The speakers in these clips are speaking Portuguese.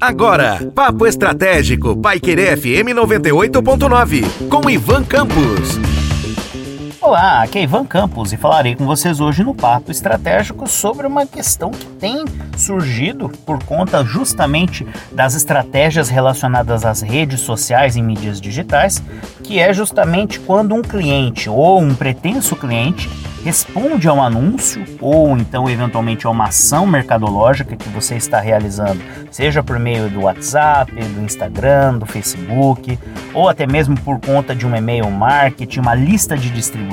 Agora, Papo Estratégico, Paiquerê FM 98.9, com Ivan Campos. Olá, aqui é Ivan Campos e falarei com vocês hoje no Papo Estratégico sobre uma questão que tem surgido por conta justamente das estratégias relacionadas às redes sociais e mídias digitais, que é justamente quando um cliente ou um pretenso cliente responde a um anúncio ou então eventualmente a uma ação mercadológica que você está realizando, seja por meio do WhatsApp, do Instagram, do Facebook, ou até mesmo por conta de um e-mail marketing, uma lista de distribuição.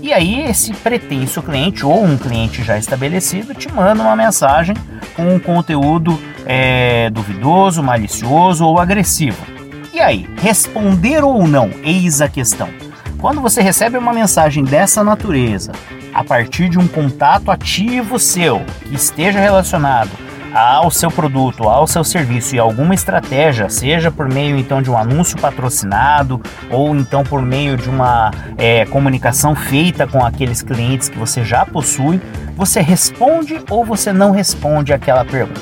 E aí esse pretenso cliente ou um cliente já estabelecido te manda uma mensagem com um conteúdo é, duvidoso, malicioso ou agressivo. E aí, responder ou não? Eis a questão. Quando você recebe uma mensagem dessa natureza, a partir de um contato ativo seu, que esteja relacionado ao seu produto, ao seu serviço e alguma estratégia, seja por meio então de um anúncio patrocinado ou então por meio de uma é, comunicação feita com aqueles clientes que você já possui, você responde ou você não responde aquela pergunta.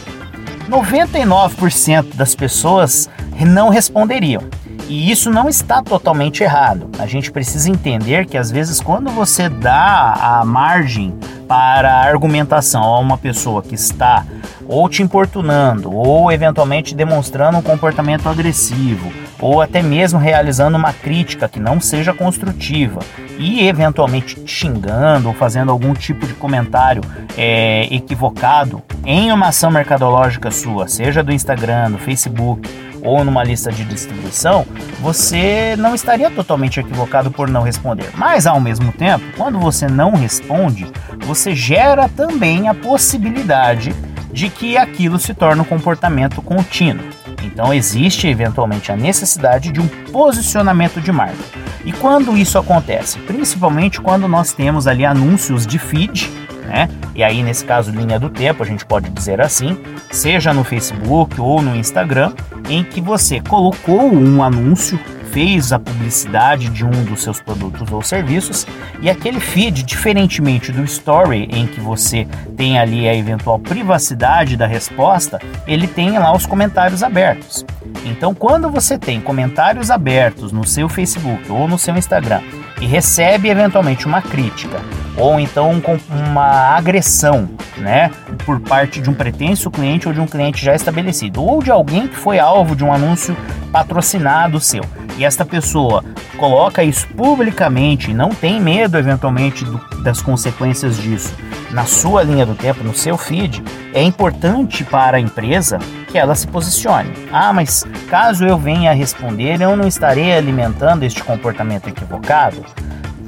99% das pessoas não responderiam. E isso não está totalmente errado. A gente precisa entender que às vezes quando você dá a margem para a argumentação a uma pessoa que está ou te importunando, ou eventualmente demonstrando um comportamento agressivo, ou até mesmo realizando uma crítica que não seja construtiva e eventualmente te xingando ou fazendo algum tipo de comentário é, equivocado em uma ação mercadológica sua, seja do Instagram, do Facebook ou numa lista de distribuição, você não estaria totalmente equivocado por não responder. Mas ao mesmo tempo, quando você não responde, você gera também a possibilidade de que aquilo se torne um comportamento contínuo. Então existe eventualmente a necessidade de um posicionamento de marca. E quando isso acontece? Principalmente quando nós temos ali anúncios de feed né? E aí, nesse caso, linha do tempo, a gente pode dizer assim, seja no Facebook ou no Instagram, em que você colocou um anúncio fez a publicidade de um dos seus produtos ou serviços e aquele feed, diferentemente do story em que você tem ali a eventual privacidade da resposta, ele tem lá os comentários abertos. Então, quando você tem comentários abertos no seu Facebook ou no seu Instagram e recebe eventualmente uma crítica ou então uma agressão, né, por parte de um pretenso cliente ou de um cliente já estabelecido, ou de alguém que foi alvo de um anúncio patrocinado seu. E esta pessoa coloca isso publicamente, não tem medo eventualmente do, das consequências disso na sua linha do tempo, no seu feed, é importante para a empresa que ela se posicione. Ah, mas caso eu venha a responder, eu não estarei alimentando este comportamento equivocado?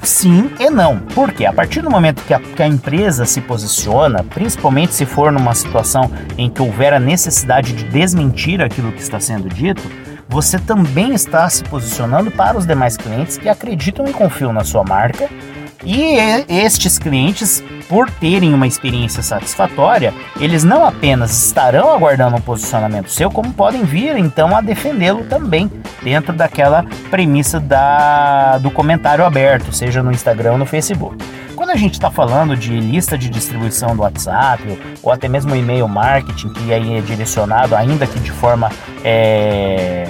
Sim e não. Porque a partir do momento que a, que a, empresa se posiciona, principalmente se for numa situação em que houver a necessidade de desmentir aquilo que está sendo dito, você também está se posicionando para os demais clientes que acreditam e confiam na sua marca. E estes clientes, por terem uma experiência satisfatória, eles não apenas estarão aguardando um posicionamento seu, como podem vir então a defendê-lo também dentro daquela premissa da, do comentário aberto, seja no Instagram ou no Facebook. A gente está falando de lista de distribuição do WhatsApp ou até mesmo e-mail marketing, que aí é direcionado ainda que de forma é,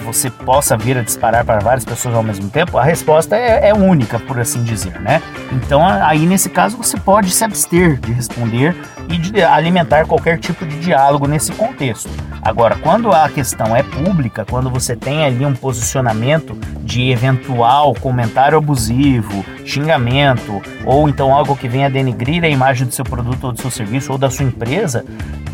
que você possa vir a disparar para várias pessoas ao mesmo tempo, a resposta é, é, única, por assim dizer, né? Então, aí nesse caso, você pode se abster de responder e de alimentar qualquer tipo de diálogo nesse contexto. Agora, quando a questão é pública, quando você tem ali um posicionamento de eventual comentário abusivo, xingamento, ou então algo que venha denegrir a imagem do seu produto ou do seu serviço ou da sua empresa,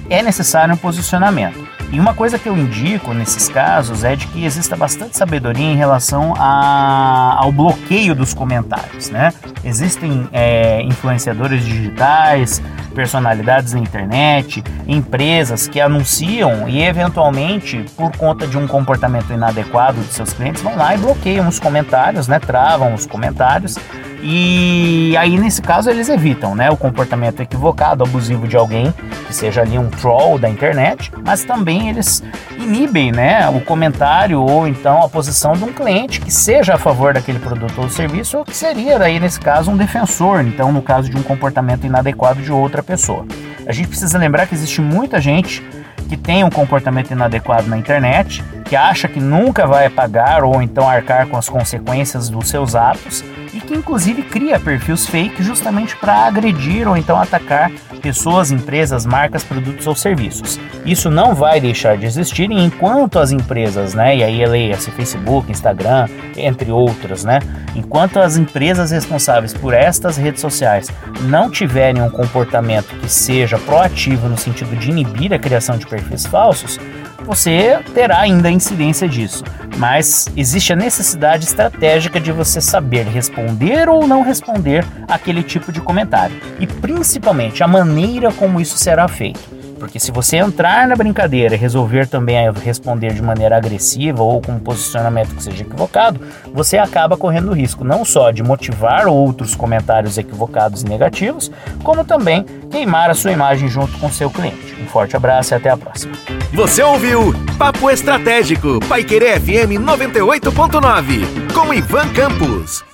é necessário um posicionamento. E uma coisa que eu indico nesses casos é de que exista bastante sabedoria em relação a, ao bloqueio dos comentários, né? Existem é, influenciadores digitais, personalidades na internet, empresas que anunciam e eventualmente por conta de um comportamento inadequado de seus clientes vão lá e bloqueiam os comentários, né? Travam os comentários e aí nesse caso eles evitam, né, o comportamento equivocado, abusivo de alguém que seja ali um troll da internet, mas também eles inibem, né, o comentário ou então a posição de um cliente que seja a favor daquele produto ou serviço ou que seria daí nesse caso um defensor, então no caso de um comportamento inadequado de outra pessoa. A gente precisa lembrar que existe muita gente que tem um comportamento inadequado na internet, que acha que nunca vai pagar ou então arcar com as consequências dos seus atos e que inclusive cria perfis fake justamente para agredir ou então atacar pessoas, empresas, marcas, produtos ou serviços. Isso não vai deixar de existir enquanto as empresas, né, e aí leia-se Facebook, Instagram, entre outras, né, enquanto as empresas responsáveis por estas redes sociais não tiverem um comportamento que seja proativo no sentido de inibir a criação de perfis falsos, você terá ainda a incidência disso. Mas existe a necessidade estratégica de você saber responder ou não responder aquele tipo de comentário. E principalmente a maneira como isso será feito. Porque se você entrar na brincadeira e resolver também responder de maneira agressiva ou com um posicionamento que seja equivocado, você acaba correndo o risco não só de motivar outros comentários equivocados e negativos, como também queimar a sua imagem junto com seu cliente. Um forte abraço e até a próxima. Você ouviu Papo Estratégico, Paiquerê FM 98.9, com Ivan Campos.